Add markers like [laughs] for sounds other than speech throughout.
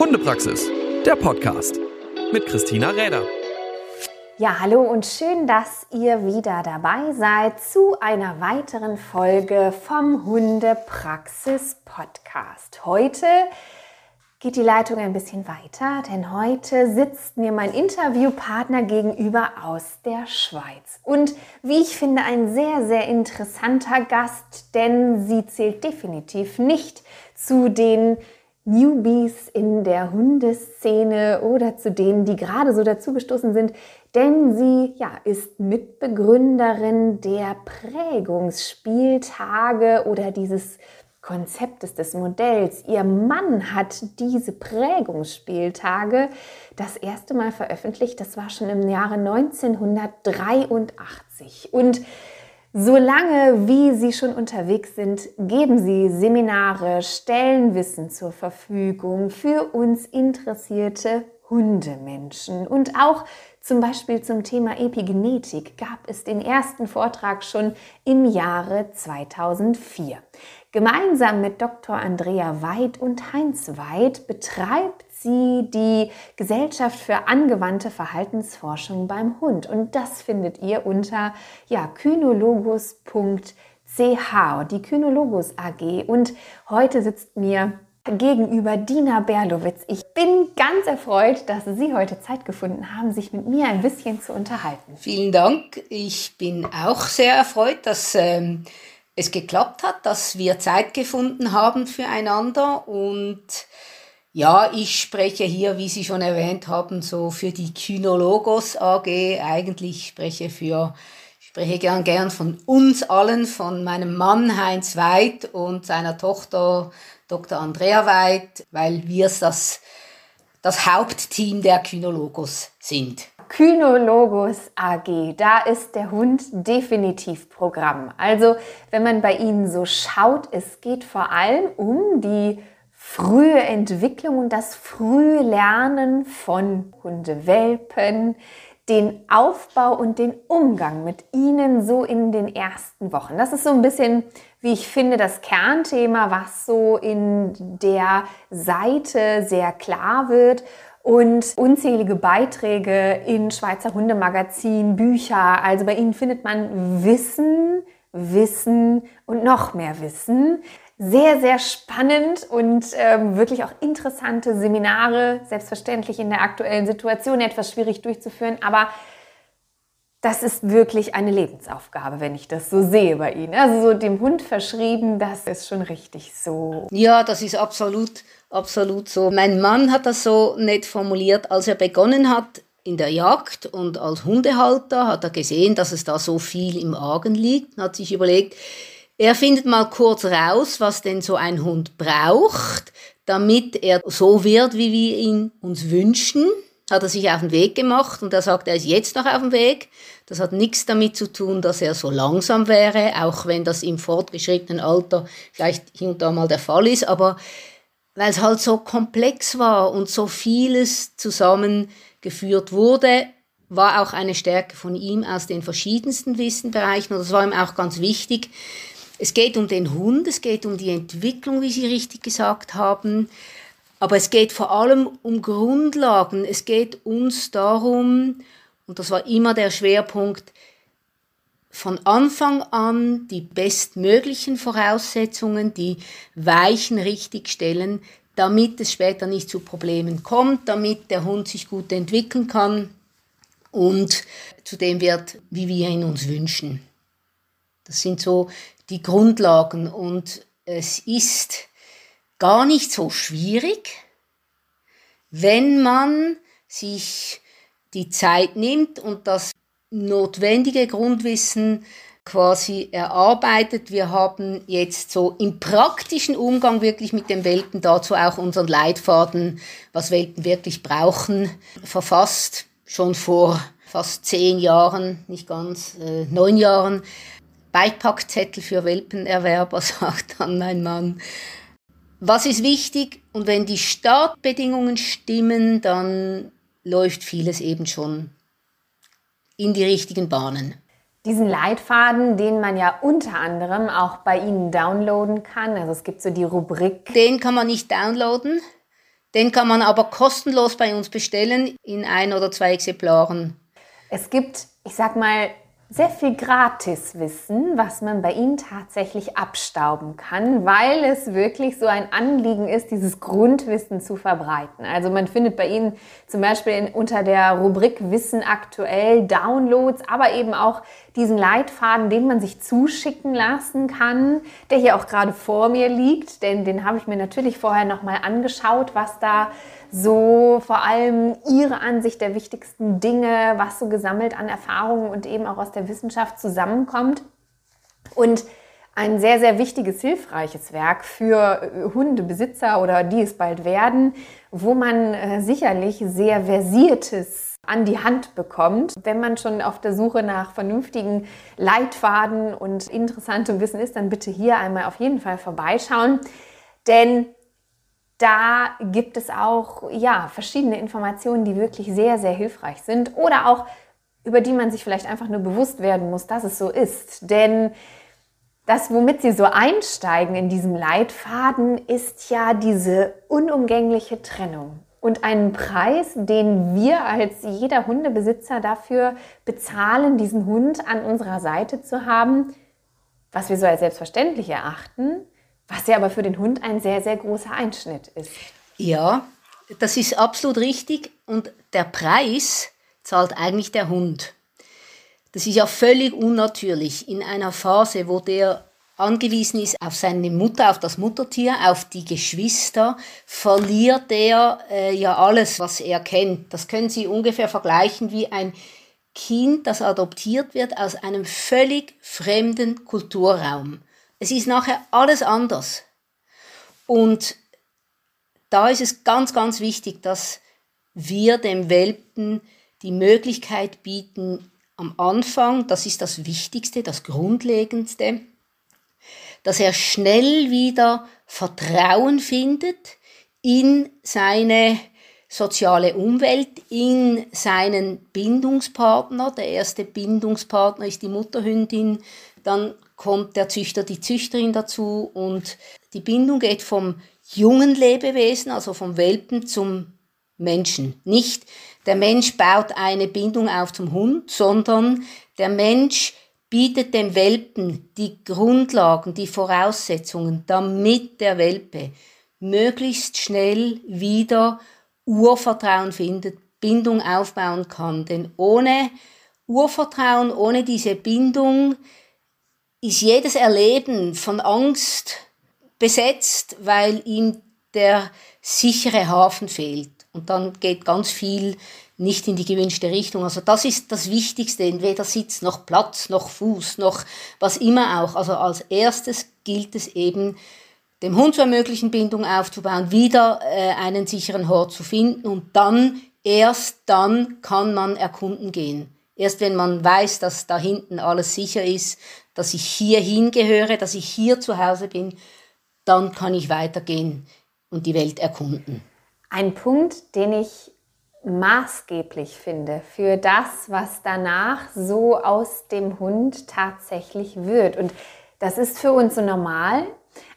Hundepraxis, der Podcast mit Christina Räder. Ja, hallo und schön, dass ihr wieder dabei seid zu einer weiteren Folge vom Hundepraxis Podcast. Heute geht die Leitung ein bisschen weiter, denn heute sitzt mir mein Interviewpartner gegenüber aus der Schweiz. Und wie ich finde, ein sehr, sehr interessanter Gast, denn sie zählt definitiv nicht zu den Newbies in der Hundeszene oder zu denen, die gerade so dazugestoßen sind, denn sie ja, ist Mitbegründerin der Prägungsspieltage oder dieses Konzeptes des Modells. Ihr Mann hat diese Prägungsspieltage das erste Mal veröffentlicht. Das war schon im Jahre 1983. Und Solange wie Sie schon unterwegs sind, geben Sie Seminare, stellen Wissen zur Verfügung für uns interessierte Hundemenschen. Und auch zum Beispiel zum Thema Epigenetik gab es den ersten Vortrag schon im Jahre 2004. Gemeinsam mit Dr. Andrea Weid und Heinz Weid betreibt sie die Gesellschaft für angewandte Verhaltensforschung beim Hund. Und das findet ihr unter ja, kynologus.ch, die Kynologus AG. Und heute sitzt mir gegenüber Dina Berlowitz. Ich bin ganz erfreut, dass Sie heute Zeit gefunden haben, sich mit mir ein bisschen zu unterhalten. Vielen Dank. Ich bin auch sehr erfreut, dass ähm, es geklappt hat, dass wir Zeit gefunden haben füreinander und ja, ich spreche hier, wie Sie schon erwähnt haben, so für die Kynologos AG. Eigentlich spreche für spreche gern gern von uns allen, von meinem Mann Heinz Weid und seiner Tochter Dr. Andrea Weid, weil wir das, das Hauptteam der Kynologos sind. Kynologos AG, da ist der Hund definitiv Programm. Also, wenn man bei Ihnen so schaut, es geht vor allem um die frühe Entwicklung und das frühe Lernen von Hundewelpen, den Aufbau und den Umgang mit ihnen so in den ersten Wochen. Das ist so ein bisschen, wie ich finde, das Kernthema, was so in der Seite sehr klar wird und unzählige Beiträge in Schweizer Hundemagazin, Bücher. Also bei ihnen findet man Wissen, Wissen und noch mehr Wissen sehr, sehr spannend und ähm, wirklich auch interessante Seminare, selbstverständlich in der aktuellen Situation etwas schwierig durchzuführen, aber das ist wirklich eine Lebensaufgabe, wenn ich das so sehe bei Ihnen. Also so dem Hund verschrieben, das ist schon richtig so. Ja, das ist absolut, absolut so. Mein Mann hat das so nett formuliert, als er begonnen hat in der Jagd und als Hundehalter hat er gesehen, dass es da so viel im Argen liegt hat sich überlegt, er findet mal kurz raus, was denn so ein Hund braucht, damit er so wird, wie wir ihn uns wünschen. Hat er sich auf den Weg gemacht und er sagt, er ist jetzt noch auf dem Weg. Das hat nichts damit zu tun, dass er so langsam wäre, auch wenn das im fortgeschrittenen Alter vielleicht hier und da mal der Fall ist, aber weil es halt so komplex war und so vieles zusammengeführt wurde, war auch eine Stärke von ihm aus den verschiedensten Wissenbereichen und das war ihm auch ganz wichtig, es geht um den Hund, es geht um die Entwicklung, wie Sie richtig gesagt haben, aber es geht vor allem um Grundlagen. Es geht uns darum, und das war immer der Schwerpunkt, von Anfang an die bestmöglichen Voraussetzungen, die Weichen richtig stellen, damit es später nicht zu Problemen kommt, damit der Hund sich gut entwickeln kann und zu dem wird, wie wir ihn uns wünschen. Das sind so die Grundlagen und es ist gar nicht so schwierig, wenn man sich die Zeit nimmt und das notwendige Grundwissen quasi erarbeitet. Wir haben jetzt so im praktischen Umgang wirklich mit den Welpen dazu auch unseren Leitfaden, was Welpen wirklich brauchen, verfasst, schon vor fast zehn Jahren, nicht ganz, äh, neun Jahren. Beipackzettel für Welpenerwerber, [laughs] sagt dann mein Mann. Was ist wichtig? Und wenn die Startbedingungen stimmen, dann läuft vieles eben schon in die richtigen Bahnen. Diesen Leitfaden, den man ja unter anderem auch bei Ihnen downloaden kann, also es gibt so die Rubrik. Den kann man nicht downloaden. Den kann man aber kostenlos bei uns bestellen in ein oder zwei Exemplaren. Es gibt, ich sag mal, sehr viel Gratiswissen, was man bei Ihnen tatsächlich abstauben kann, weil es wirklich so ein Anliegen ist, dieses Grundwissen zu verbreiten. Also man findet bei Ihnen zum Beispiel in, unter der Rubrik Wissen aktuell Downloads, aber eben auch diesen Leitfaden, den man sich zuschicken lassen kann, der hier auch gerade vor mir liegt, denn den habe ich mir natürlich vorher nochmal angeschaut, was da so vor allem Ihre Ansicht der wichtigsten Dinge, was so gesammelt an Erfahrungen und eben auch aus der Wissenschaft zusammenkommt. Und ein sehr, sehr wichtiges, hilfreiches Werk für äh, Hundebesitzer oder die es bald werden, wo man äh, sicherlich sehr versiertes an die Hand bekommt. Wenn man schon auf der Suche nach vernünftigen Leitfaden und interessantem Wissen ist, dann bitte hier einmal auf jeden Fall vorbeischauen. Denn da gibt es auch ja, verschiedene Informationen, die wirklich sehr, sehr hilfreich sind oder auch über die man sich vielleicht einfach nur bewusst werden muss, dass es so ist. Denn das, womit Sie so einsteigen in diesem Leitfaden, ist ja diese unumgängliche Trennung und einen Preis, den wir als jeder Hundebesitzer dafür bezahlen, diesen Hund an unserer Seite zu haben, was wir so als selbstverständlich erachten, was ja aber für den Hund ein sehr, sehr großer Einschnitt ist. Ja, das ist absolut richtig. Und der Preis zahlt eigentlich der Hund. Das ist ja völlig unnatürlich in einer Phase, wo der angewiesen ist auf seine Mutter, auf das Muttertier, auf die Geschwister, verliert er äh, ja alles, was er kennt. Das können Sie ungefähr vergleichen wie ein Kind, das adoptiert wird aus einem völlig fremden Kulturraum. Es ist nachher alles anders. Und da ist es ganz, ganz wichtig, dass wir dem Welpen die Möglichkeit bieten, am Anfang, das ist das Wichtigste, das Grundlegendste, dass er schnell wieder Vertrauen findet in seine soziale Umwelt, in seinen Bindungspartner. Der erste Bindungspartner ist die Mutterhündin, dann kommt der Züchter, die Züchterin dazu und die Bindung geht vom jungen Lebewesen, also vom Welpen zum Menschen. Nicht der Mensch baut eine Bindung auf zum Hund, sondern der Mensch bietet dem Welpen die Grundlagen, die Voraussetzungen, damit der Welpe möglichst schnell wieder Urvertrauen findet, Bindung aufbauen kann. Denn ohne Urvertrauen, ohne diese Bindung ist jedes Erleben von Angst besetzt, weil ihm der sichere Hafen fehlt. Und dann geht ganz viel nicht in die gewünschte Richtung. Also das ist das Wichtigste, weder Sitz noch Platz noch Fuß noch was immer auch. Also als erstes gilt es eben, dem Hund zu ermöglichen, Bindung aufzubauen, wieder äh, einen sicheren Hort zu finden und dann, erst dann kann man erkunden gehen. Erst wenn man weiß, dass da hinten alles sicher ist, dass ich hier hingehöre, dass ich hier zu Hause bin, dann kann ich weitergehen und die Welt erkunden. Ein Punkt, den ich maßgeblich finde für das, was danach so aus dem Hund tatsächlich wird. Und das ist für uns so normal.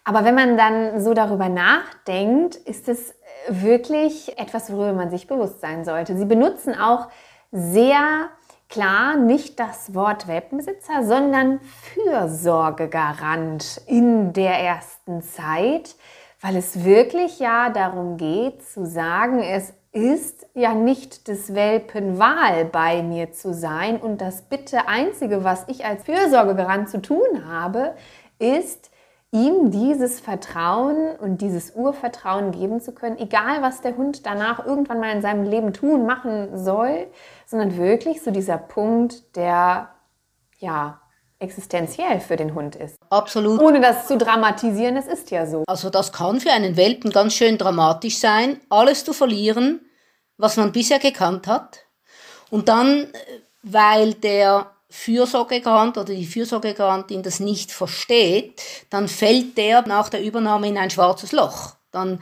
Aber wenn man dann so darüber nachdenkt, ist es wirklich etwas, worüber man sich bewusst sein sollte. Sie benutzen auch sehr klar nicht das Wort Welpenbesitzer, sondern Fürsorgegarant in der ersten Zeit, weil es wirklich ja darum geht zu sagen, es ist ja nicht des Welpen Wahl bei mir zu sein. Und das bitte einzige, was ich als Fürsorgegarant zu tun habe, ist ihm dieses Vertrauen und dieses Urvertrauen geben zu können, egal was der Hund danach irgendwann mal in seinem Leben tun, machen soll, sondern wirklich so dieser Punkt, der ja existenziell für den Hund ist. Absolut. Ohne das zu dramatisieren, es ist ja so. Also das kann für einen Welpen ganz schön dramatisch sein, alles zu verlieren, was man bisher gekannt hat. Und dann, weil der Fürsorgegarant oder die Fürsorgegarantin das nicht versteht, dann fällt der nach der Übernahme in ein schwarzes Loch. Dann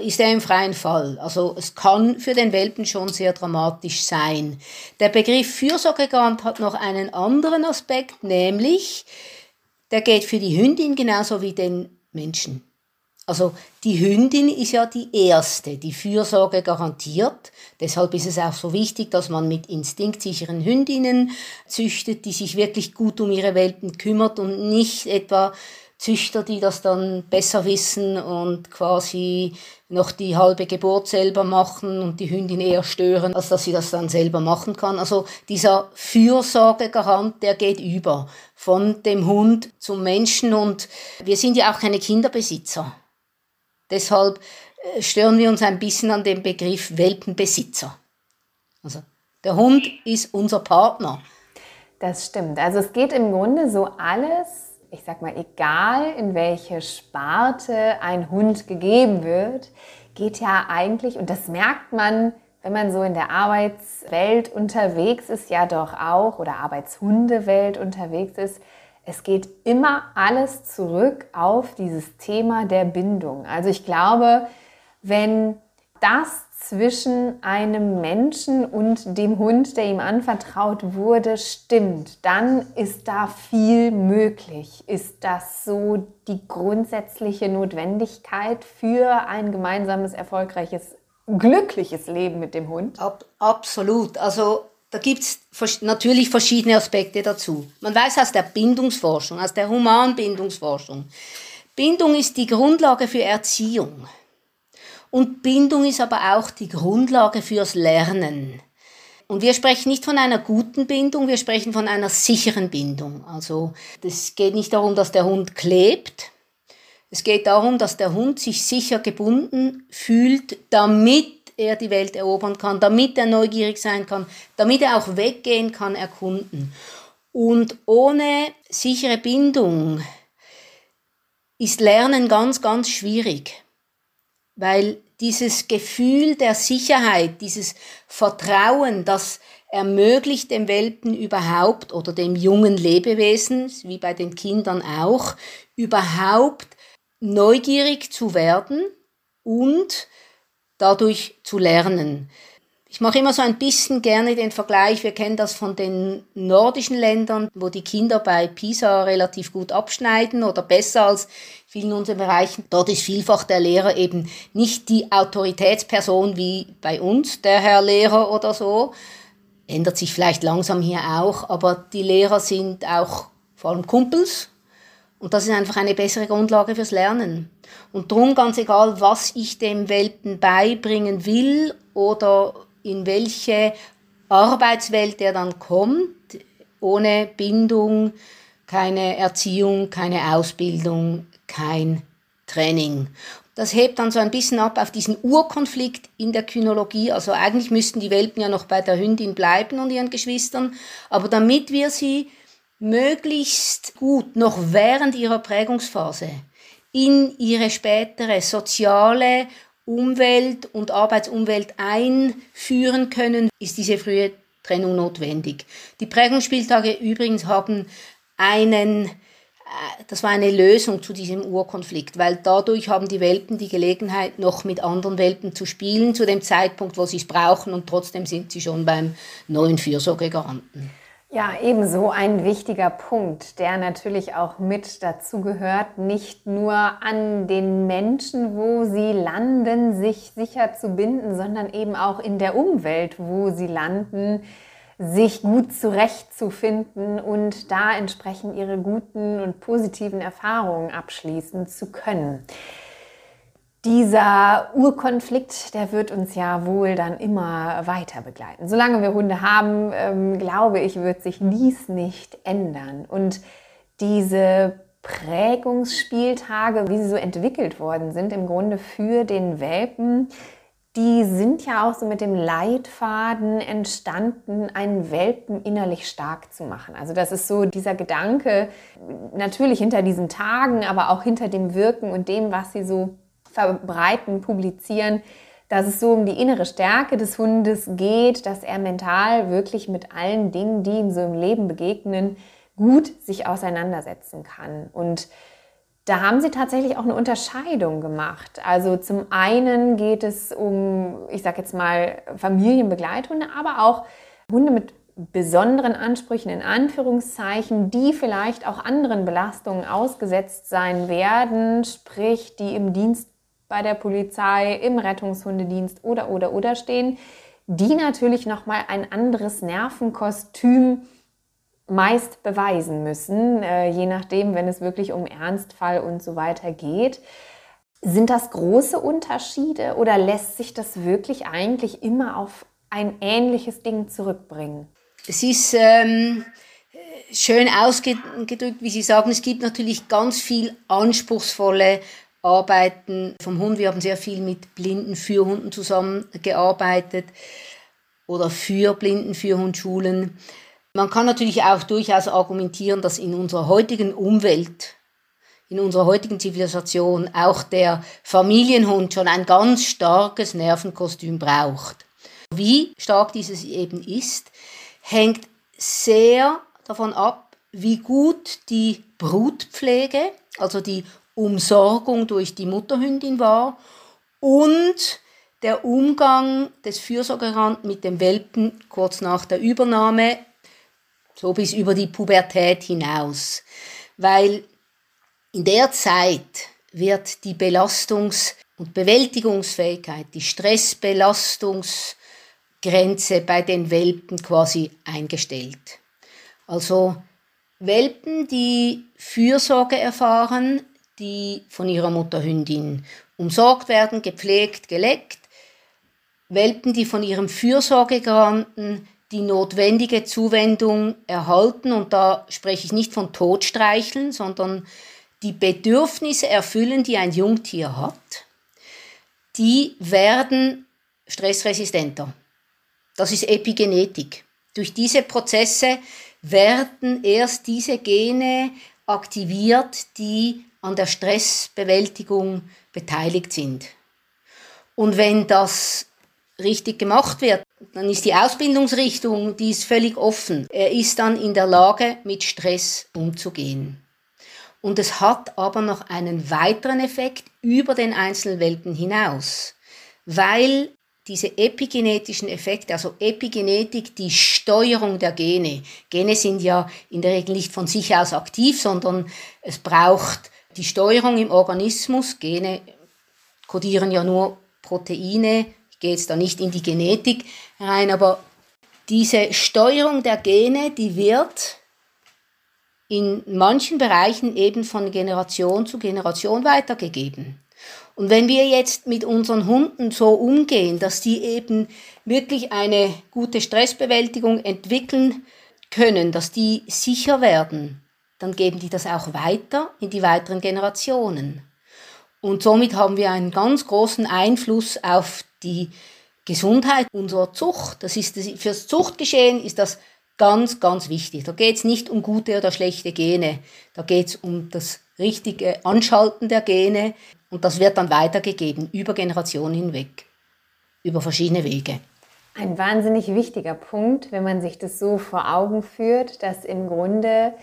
ist er im freien Fall. Also es kann für den Welpen schon sehr dramatisch sein. Der Begriff Fürsorgegarant hat noch einen anderen Aspekt, nämlich der geht für die Hündin genauso wie den Menschen. Also die Hündin ist ja die erste, die Fürsorge garantiert. Deshalb ist es auch so wichtig, dass man mit instinktsicheren Hündinnen züchtet, die sich wirklich gut um ihre Welpen kümmert und nicht etwa Züchter, die das dann besser wissen und quasi noch die halbe Geburt selber machen und die Hündin eher stören, als dass sie das dann selber machen kann. Also dieser Fürsorgegarant, der geht über von dem Hund zum Menschen und wir sind ja auch keine Kinderbesitzer. Deshalb äh, stören wir uns ein bisschen an dem Begriff Welpenbesitzer. Also der Hund ist unser Partner. Das stimmt. Also es geht im Grunde so alles ich sag mal, egal in welche Sparte ein Hund gegeben wird, geht ja eigentlich, und das merkt man, wenn man so in der Arbeitswelt unterwegs ist, ja doch auch, oder Arbeitshundewelt unterwegs ist, es geht immer alles zurück auf dieses Thema der Bindung. Also ich glaube, wenn das zwischen einem Menschen und dem Hund, der ihm anvertraut wurde, stimmt, dann ist da viel möglich. Ist das so die grundsätzliche Notwendigkeit für ein gemeinsames, erfolgreiches, glückliches Leben mit dem Hund? Ab, absolut. Also da gibt es natürlich verschiedene Aspekte dazu. Man weiß aus der Bindungsforschung, aus der Humanbindungsforschung, Bindung ist die Grundlage für Erziehung. Und Bindung ist aber auch die Grundlage fürs Lernen. Und wir sprechen nicht von einer guten Bindung, wir sprechen von einer sicheren Bindung. Also es geht nicht darum, dass der Hund klebt. Es geht darum, dass der Hund sich sicher gebunden fühlt, damit er die Welt erobern kann, damit er neugierig sein kann, damit er auch weggehen kann, erkunden. Und ohne sichere Bindung ist Lernen ganz, ganz schwierig, weil dieses Gefühl der Sicherheit, dieses Vertrauen, das ermöglicht dem Welpen überhaupt oder dem jungen Lebewesen, wie bei den Kindern auch, überhaupt neugierig zu werden und dadurch zu lernen. Ich mache immer so ein bisschen gerne den Vergleich, wir kennen das von den nordischen Ländern, wo die Kinder bei PISA relativ gut abschneiden oder besser als vielen unseren Bereichen. Dort ist vielfach der Lehrer eben nicht die Autoritätsperson wie bei uns, der Herr Lehrer oder so. Ändert sich vielleicht langsam hier auch, aber die Lehrer sind auch vor allem Kumpels und das ist einfach eine bessere Grundlage fürs Lernen. Und darum ganz egal, was ich dem Welpen beibringen will oder in welche Arbeitswelt er dann kommt, ohne Bindung, keine Erziehung, keine Ausbildung, kein Training. Das hebt dann so ein bisschen ab auf diesen Urkonflikt in der Kynologie. Also eigentlich müssten die Welpen ja noch bei der Hündin bleiben und ihren Geschwistern. Aber damit wir sie möglichst gut noch während ihrer Prägungsphase in ihre spätere soziale Umwelt und Arbeitsumwelt einführen können, ist diese frühe Trennung notwendig. Die Prägungsspieltage übrigens haben einen, äh, das war eine Lösung zu diesem Urkonflikt, weil dadurch haben die Welpen die Gelegenheit, noch mit anderen Welpen zu spielen, zu dem Zeitpunkt, wo sie es brauchen und trotzdem sind sie schon beim neuen Fürsorgegaranten. Ja, ebenso ein wichtiger Punkt, der natürlich auch mit dazu gehört, nicht nur an den Menschen, wo sie landen, sich sicher zu binden, sondern eben auch in der Umwelt, wo sie landen, sich gut zurechtzufinden und da entsprechend ihre guten und positiven Erfahrungen abschließen zu können dieser Urkonflikt, der wird uns ja wohl dann immer weiter begleiten. Solange wir Hunde haben, ähm, glaube ich, wird sich dies nicht ändern. Und diese Prägungsspieltage, wie sie so entwickelt worden sind, im Grunde für den Welpen, die sind ja auch so mit dem Leitfaden entstanden, einen Welpen innerlich stark zu machen. Also das ist so dieser Gedanke, natürlich hinter diesen Tagen, aber auch hinter dem Wirken und dem, was sie so verbreiten, publizieren, dass es so um die innere Stärke des Hundes geht, dass er mental wirklich mit allen Dingen, die ihm so im Leben begegnen, gut sich auseinandersetzen kann. Und da haben sie tatsächlich auch eine Unterscheidung gemacht. Also zum einen geht es um, ich sage jetzt mal, Familienbegleithunde, aber auch Hunde mit besonderen Ansprüchen in Anführungszeichen, die vielleicht auch anderen Belastungen ausgesetzt sein werden, sprich die im Dienst bei der Polizei, im Rettungshundedienst oder oder oder stehen, die natürlich noch mal ein anderes Nervenkostüm meist beweisen müssen, äh, je nachdem, wenn es wirklich um Ernstfall und so weiter geht. Sind das große Unterschiede oder lässt sich das wirklich eigentlich immer auf ein ähnliches Ding zurückbringen? Es ist ähm, schön ausgedrückt, wie Sie sagen, es gibt natürlich ganz viel anspruchsvolle Arbeiten vom Hund. Wir haben sehr viel mit blinden Führhunden zusammengearbeitet oder für blinden Führhundschulen. Man kann natürlich auch durchaus argumentieren, dass in unserer heutigen Umwelt, in unserer heutigen Zivilisation auch der Familienhund schon ein ganz starkes Nervenkostüm braucht. Wie stark dieses eben ist, hängt sehr davon ab, wie gut die Brutpflege, also die Umsorgung durch die Mutterhündin war und der Umgang des Fürsorgerrands mit dem Welpen kurz nach der Übernahme, so bis über die Pubertät hinaus. Weil in der Zeit wird die Belastungs- und Bewältigungsfähigkeit, die Stressbelastungsgrenze bei den Welpen quasi eingestellt. Also Welpen, die Fürsorge erfahren, die von ihrer Mutterhündin umsorgt werden, gepflegt, geleckt. Welpen, die von ihrem Fürsorgegaranten die notwendige Zuwendung erhalten. Und da spreche ich nicht von Totstreicheln, sondern die Bedürfnisse erfüllen, die ein Jungtier hat. Die werden stressresistenter. Das ist Epigenetik. Durch diese Prozesse werden erst diese Gene aktiviert, die an der Stressbewältigung beteiligt sind. Und wenn das richtig gemacht wird, dann ist die Ausbildungsrichtung, die ist völlig offen. Er ist dann in der Lage, mit Stress umzugehen. Und es hat aber noch einen weiteren Effekt über den einzelnen Welpen hinaus, weil diese epigenetischen Effekte, also Epigenetik, die Steuerung der Gene. Gene sind ja in der Regel nicht von sich aus aktiv, sondern es braucht die Steuerung im Organismus, Gene kodieren ja nur Proteine, ich gehe jetzt da nicht in die Genetik rein, aber diese Steuerung der Gene, die wird in manchen Bereichen eben von Generation zu Generation weitergegeben. Und wenn wir jetzt mit unseren Hunden so umgehen, dass die eben wirklich eine gute Stressbewältigung entwickeln können, dass die sicher werden, dann geben die das auch weiter in die weiteren Generationen. Und somit haben wir einen ganz großen Einfluss auf die Gesundheit unserer Zucht. Das ist fürs Zuchtgeschehen ist das ganz, ganz wichtig. Da geht es nicht um gute oder schlechte Gene. Da geht es um das richtige Anschalten der Gene und das wird dann weitergegeben über Generationen hinweg, über verschiedene Wege. Ein wahnsinnig wichtiger Punkt, wenn man sich das so vor Augen führt, dass im Grunde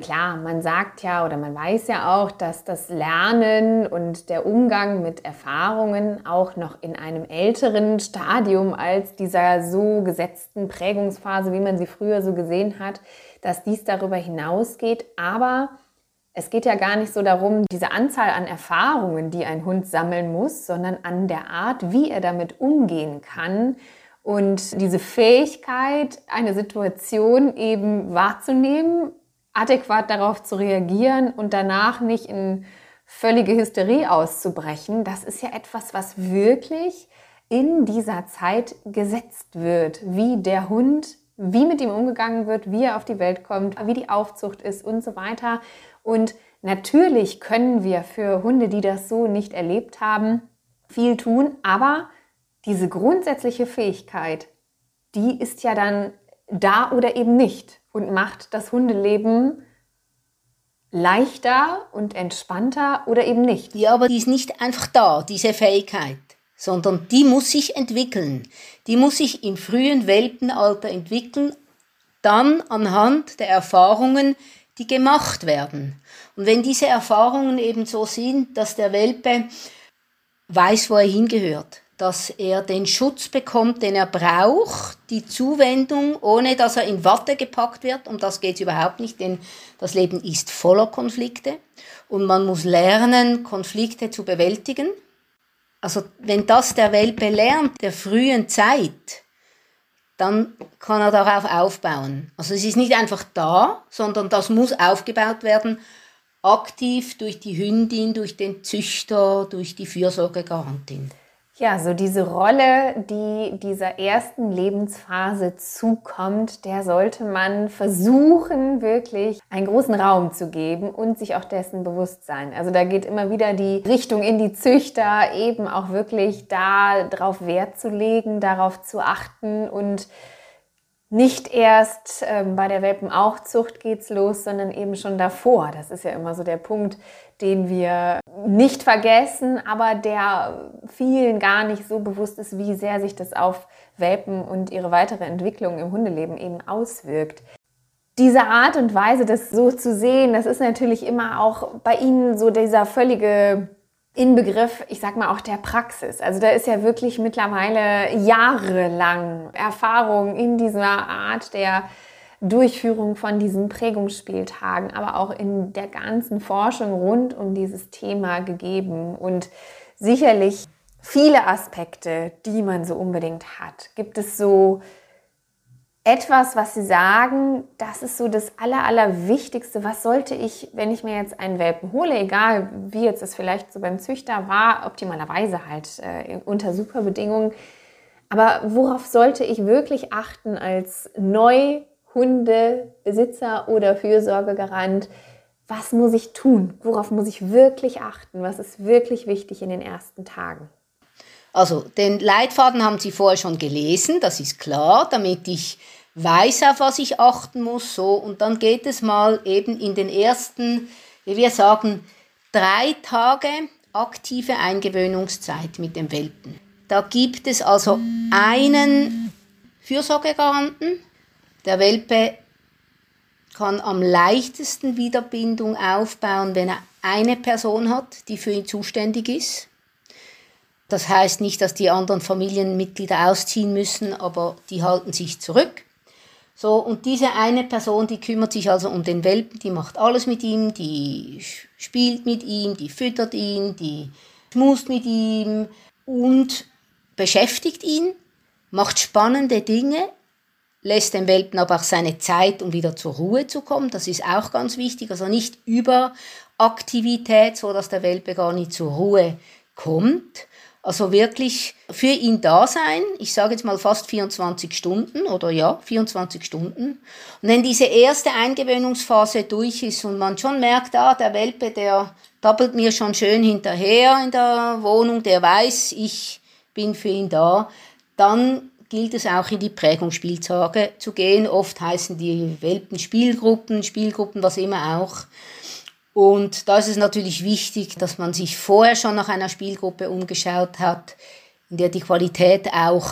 Klar, man sagt ja oder man weiß ja auch, dass das Lernen und der Umgang mit Erfahrungen auch noch in einem älteren Stadium als dieser so gesetzten Prägungsphase, wie man sie früher so gesehen hat, dass dies darüber hinausgeht. Aber es geht ja gar nicht so darum, diese Anzahl an Erfahrungen, die ein Hund sammeln muss, sondern an der Art, wie er damit umgehen kann und diese Fähigkeit, eine Situation eben wahrzunehmen, adäquat darauf zu reagieren und danach nicht in völlige Hysterie auszubrechen, das ist ja etwas, was wirklich in dieser Zeit gesetzt wird, wie der Hund, wie mit ihm umgegangen wird, wie er auf die Welt kommt, wie die Aufzucht ist und so weiter. Und natürlich können wir für Hunde, die das so nicht erlebt haben, viel tun, aber diese grundsätzliche Fähigkeit, die ist ja dann da oder eben nicht und macht das Hundeleben leichter und entspannter oder eben nicht. Ja, aber die ist nicht einfach da, diese Fähigkeit, sondern die muss sich entwickeln. Die muss sich im frühen Welpenalter entwickeln, dann anhand der Erfahrungen, die gemacht werden. Und wenn diese Erfahrungen eben so sind, dass der Welpe weiß, wo er hingehört, dass er den Schutz bekommt, den er braucht, die Zuwendung, ohne dass er in Watte gepackt wird. Um das geht es überhaupt nicht, denn das Leben ist voller Konflikte und man muss lernen, Konflikte zu bewältigen. Also wenn das der Welpe lernt, der frühen Zeit, dann kann er darauf aufbauen. Also es ist nicht einfach da, sondern das muss aufgebaut werden, aktiv durch die Hündin, durch den Züchter, durch die Fürsorgegarantin. Ja, so diese Rolle, die dieser ersten Lebensphase zukommt, der sollte man versuchen, wirklich einen großen Raum zu geben und sich auch dessen bewusst sein. Also da geht immer wieder die Richtung in die Züchter, eben auch wirklich da drauf Wert zu legen, darauf zu achten und nicht erst ähm, bei der Welpenaufzucht geht's los, sondern eben schon davor. Das ist ja immer so der Punkt, den wir nicht vergessen, aber der vielen gar nicht so bewusst ist, wie sehr sich das auf Welpen und ihre weitere Entwicklung im Hundeleben eben auswirkt. Diese Art und Weise, das so zu sehen, das ist natürlich immer auch bei ihnen so dieser völlige Inbegriff, ich sag mal auch der Praxis. Also da ist ja wirklich mittlerweile jahrelang Erfahrung in dieser Art der Durchführung von diesen Prägungsspieltagen, aber auch in der ganzen Forschung rund um dieses Thema gegeben und sicherlich viele Aspekte, die man so unbedingt hat. Gibt es so etwas, was Sie sagen, das ist so das Aller, Allerwichtigste. Was sollte ich, wenn ich mir jetzt einen Welpen hole, egal wie jetzt das vielleicht so beim Züchter war, optimalerweise halt äh, unter super Bedingungen. Aber worauf sollte ich wirklich achten als Neuhundebesitzer oder Fürsorgegarant? Was muss ich tun? Worauf muss ich wirklich achten? Was ist wirklich wichtig in den ersten Tagen? Also den Leitfaden haben Sie vorher schon gelesen, das ist klar, damit ich weiß, auf was ich achten muss. So, und dann geht es mal eben in den ersten, wie wir sagen, drei Tage aktive Eingewöhnungszeit mit dem Welpen. Da gibt es also einen Fürsorgegaranten. Der Welpe kann am leichtesten Wiederbindung aufbauen, wenn er eine Person hat, die für ihn zuständig ist. Das heißt nicht, dass die anderen Familienmitglieder ausziehen müssen, aber die halten sich zurück. So, und diese eine Person, die kümmert sich also um den Welpen, die macht alles mit ihm, die spielt mit ihm, die füttert ihn, die schmust mit ihm und beschäftigt ihn, macht spannende Dinge, lässt den Welpen aber auch seine Zeit, um wieder zur Ruhe zu kommen. Das ist auch ganz wichtig. Also nicht über Aktivität, so dass der Welpe gar nicht zur Ruhe kommt. Also wirklich für ihn da sein, ich sage jetzt mal fast 24 Stunden oder ja, 24 Stunden. Und wenn diese erste Eingewöhnungsphase durch ist und man schon merkt, ah, der Welpe, der tappelt mir schon schön hinterher in der Wohnung, der weiß, ich bin für ihn da, dann gilt es auch in die Prägungsspieltage zu gehen. Oft heißen die Welpen Spielgruppen, Spielgruppen, was immer auch. Und da ist es natürlich wichtig, dass man sich vorher schon nach einer Spielgruppe umgeschaut hat, in der die Qualität auch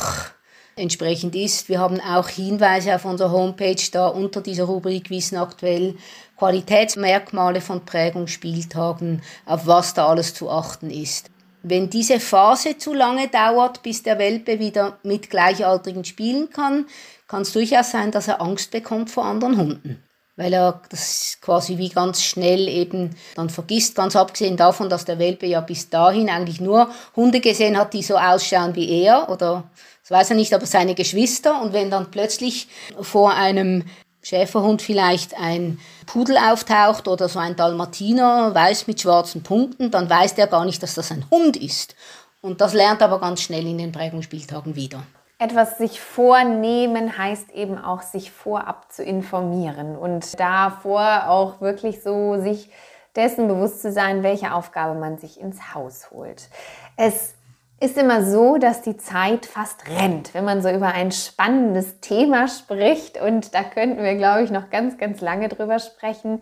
entsprechend ist. Wir haben auch Hinweise auf unserer Homepage da unter dieser Rubrik Wissen aktuell, Qualitätsmerkmale von Prägungsspieltagen, auf was da alles zu achten ist. Wenn diese Phase zu lange dauert, bis der Welpe wieder mit Gleichaltrigen spielen kann, kann es durchaus sein, dass er Angst bekommt vor anderen Hunden. Weil er das quasi wie ganz schnell eben dann vergisst, ganz abgesehen davon, dass der Welpe ja bis dahin eigentlich nur Hunde gesehen hat, die so ausschauen wie er oder das weiß er nicht, aber seine Geschwister. Und wenn dann plötzlich vor einem Schäferhund vielleicht ein Pudel auftaucht oder so ein Dalmatiner, weiß mit schwarzen Punkten, dann weiß der gar nicht, dass das ein Hund ist. Und das lernt aber ganz schnell in den Prägungsspieltagen wieder. Etwas sich vornehmen heißt eben auch, sich vorab zu informieren und davor auch wirklich so sich dessen bewusst zu sein, welche Aufgabe man sich ins Haus holt. Es ist immer so, dass die Zeit fast rennt, wenn man so über ein spannendes Thema spricht. Und da könnten wir, glaube ich, noch ganz, ganz lange drüber sprechen.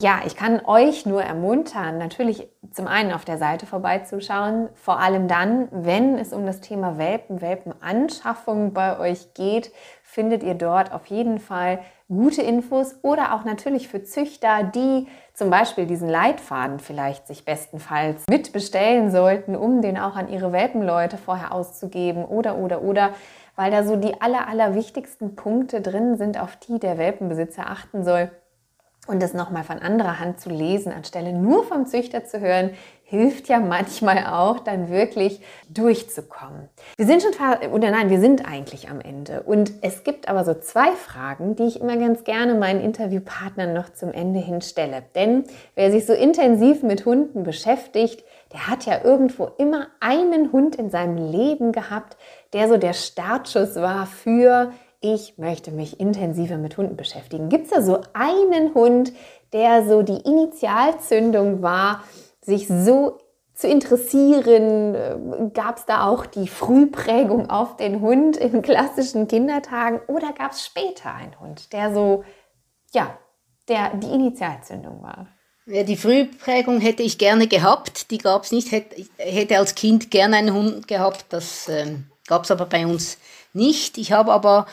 Ja, ich kann euch nur ermuntern, natürlich zum einen auf der Seite vorbeizuschauen, vor allem dann, wenn es um das Thema Welpen, Welpenanschaffung bei euch geht, findet ihr dort auf jeden Fall gute Infos. Oder auch natürlich für Züchter, die zum Beispiel diesen Leitfaden vielleicht sich bestenfalls mitbestellen sollten, um den auch an ihre Welpenleute vorher auszugeben oder, oder, oder, weil da so die aller, aller wichtigsten Punkte drin sind, auf die der Welpenbesitzer achten soll. Und das nochmal von anderer Hand zu lesen, anstelle nur vom Züchter zu hören, hilft ja manchmal auch, dann wirklich durchzukommen. Wir sind schon, oder nein, wir sind eigentlich am Ende. Und es gibt aber so zwei Fragen, die ich immer ganz gerne meinen Interviewpartnern noch zum Ende hin stelle. Denn wer sich so intensiv mit Hunden beschäftigt, der hat ja irgendwo immer einen Hund in seinem Leben gehabt, der so der Startschuss war für ich möchte mich intensiver mit Hunden beschäftigen. Gibt es da so einen Hund, der so die Initialzündung war, sich so zu interessieren? Äh, gab es da auch die Frühprägung auf den Hund in klassischen Kindertagen oder gab es später einen Hund, der so, ja, der die Initialzündung war? Ja, die Frühprägung hätte ich gerne gehabt, die gab es nicht. Hätte, hätte als Kind gerne einen Hund gehabt, das ähm, gab es aber bei uns nicht. Ich habe aber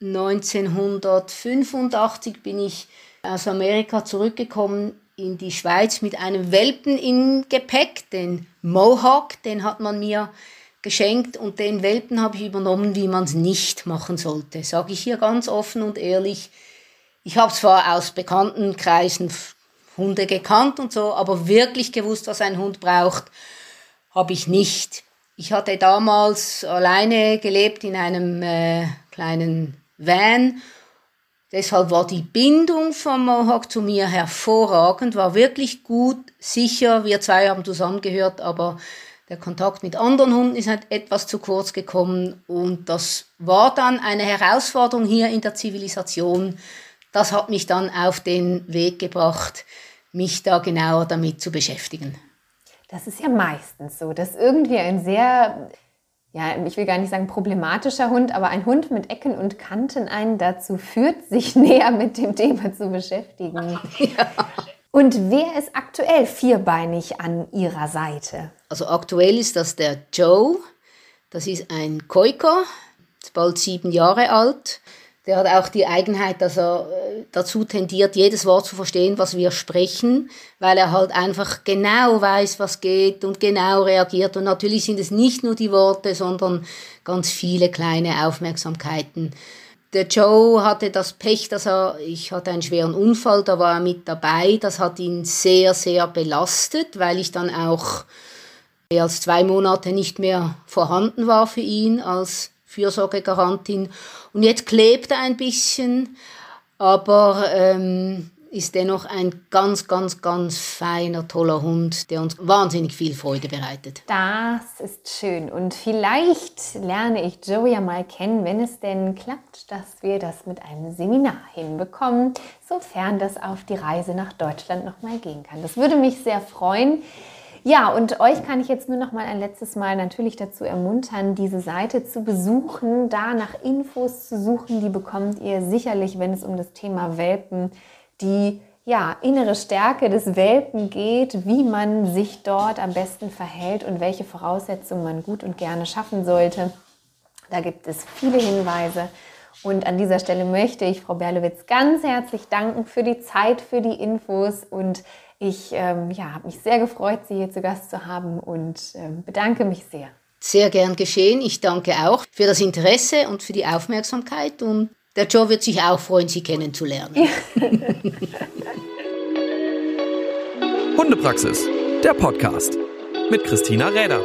1985 bin ich aus Amerika zurückgekommen in die Schweiz mit einem Welpen in Gepäck, den Mohawk, den hat man mir geschenkt und den Welpen habe ich übernommen, wie man es nicht machen sollte. Sage ich hier ganz offen und ehrlich. Ich habe zwar aus bekannten Kreisen Hunde gekannt und so, aber wirklich gewusst, was ein Hund braucht, habe ich nicht. Ich hatte damals alleine gelebt in einem äh, kleinen Van Deshalb war die Bindung von Mohawk zu mir hervorragend, war wirklich gut, sicher. Wir zwei haben zusammengehört, aber der Kontakt mit anderen Hunden ist halt etwas zu kurz gekommen und das war dann eine Herausforderung hier in der Zivilisation. Das hat mich dann auf den Weg gebracht, mich da genauer damit zu beschäftigen. Das ist ja meistens so, dass irgendwie ein sehr ja, ich will gar nicht sagen problematischer Hund, aber ein Hund mit Ecken und Kanten einen dazu führt, sich [laughs] näher mit dem Thema zu beschäftigen. [laughs] Ja. Und wer ist aktuell vierbeinig an Ihrer Seite? Also aktuell ist das der Joe. Das ist ein Koika, ist bald sieben Jahre alt. Der hat auch die Eigenheit, dass er äh, dazu tendiert, jedes Wort zu verstehen, was wir sprechen, weil er halt einfach genau weiß, was geht und genau reagiert. Und natürlich sind es nicht nur die Worte, sondern ganz viele kleine Aufmerksamkeiten. Der Joe hatte das Pech, dass er, ich hatte einen schweren Unfall, da war er mit dabei. Das hat ihn sehr, sehr belastet, weil ich dann auch mehr als zwei Monate nicht mehr vorhanden war für ihn als Fürsorgegarantin. Und jetzt klebt er ein bisschen, aber ähm, ist dennoch ein ganz, ganz, ganz feiner, toller Hund, der uns wahnsinnig viel Freude bereitet. Das ist schön. Und vielleicht lerne ich Joe ja mal kennen, wenn es denn klappt, dass wir das mit einem Seminar hinbekommen, sofern das auf die Reise nach Deutschland nochmal gehen kann. Das würde mich sehr freuen. Ja, und euch kann ich jetzt nur noch mal ein letztes Mal natürlich dazu ermuntern, diese Seite zu besuchen, da nach Infos zu suchen. Die bekommt ihr sicherlich, wenn es um das Thema Welpen, die ja, innere Stärke des Welpen geht, wie man sich dort am besten verhält und welche Voraussetzungen man gut und gerne schaffen sollte. Da gibt es viele Hinweise. Und an dieser Stelle möchte ich Frau Berlewitz ganz herzlich danken für die Zeit, für die Infos und ich ähm, ja, habe mich sehr gefreut, Sie hier zu Gast zu haben und ähm, bedanke mich sehr. Sehr gern geschehen. Ich danke auch für das Interesse und für die Aufmerksamkeit und der Joe wird sich auch freuen, Sie kennenzulernen. Ja. Hundepraxis, der Podcast mit Christina Räder.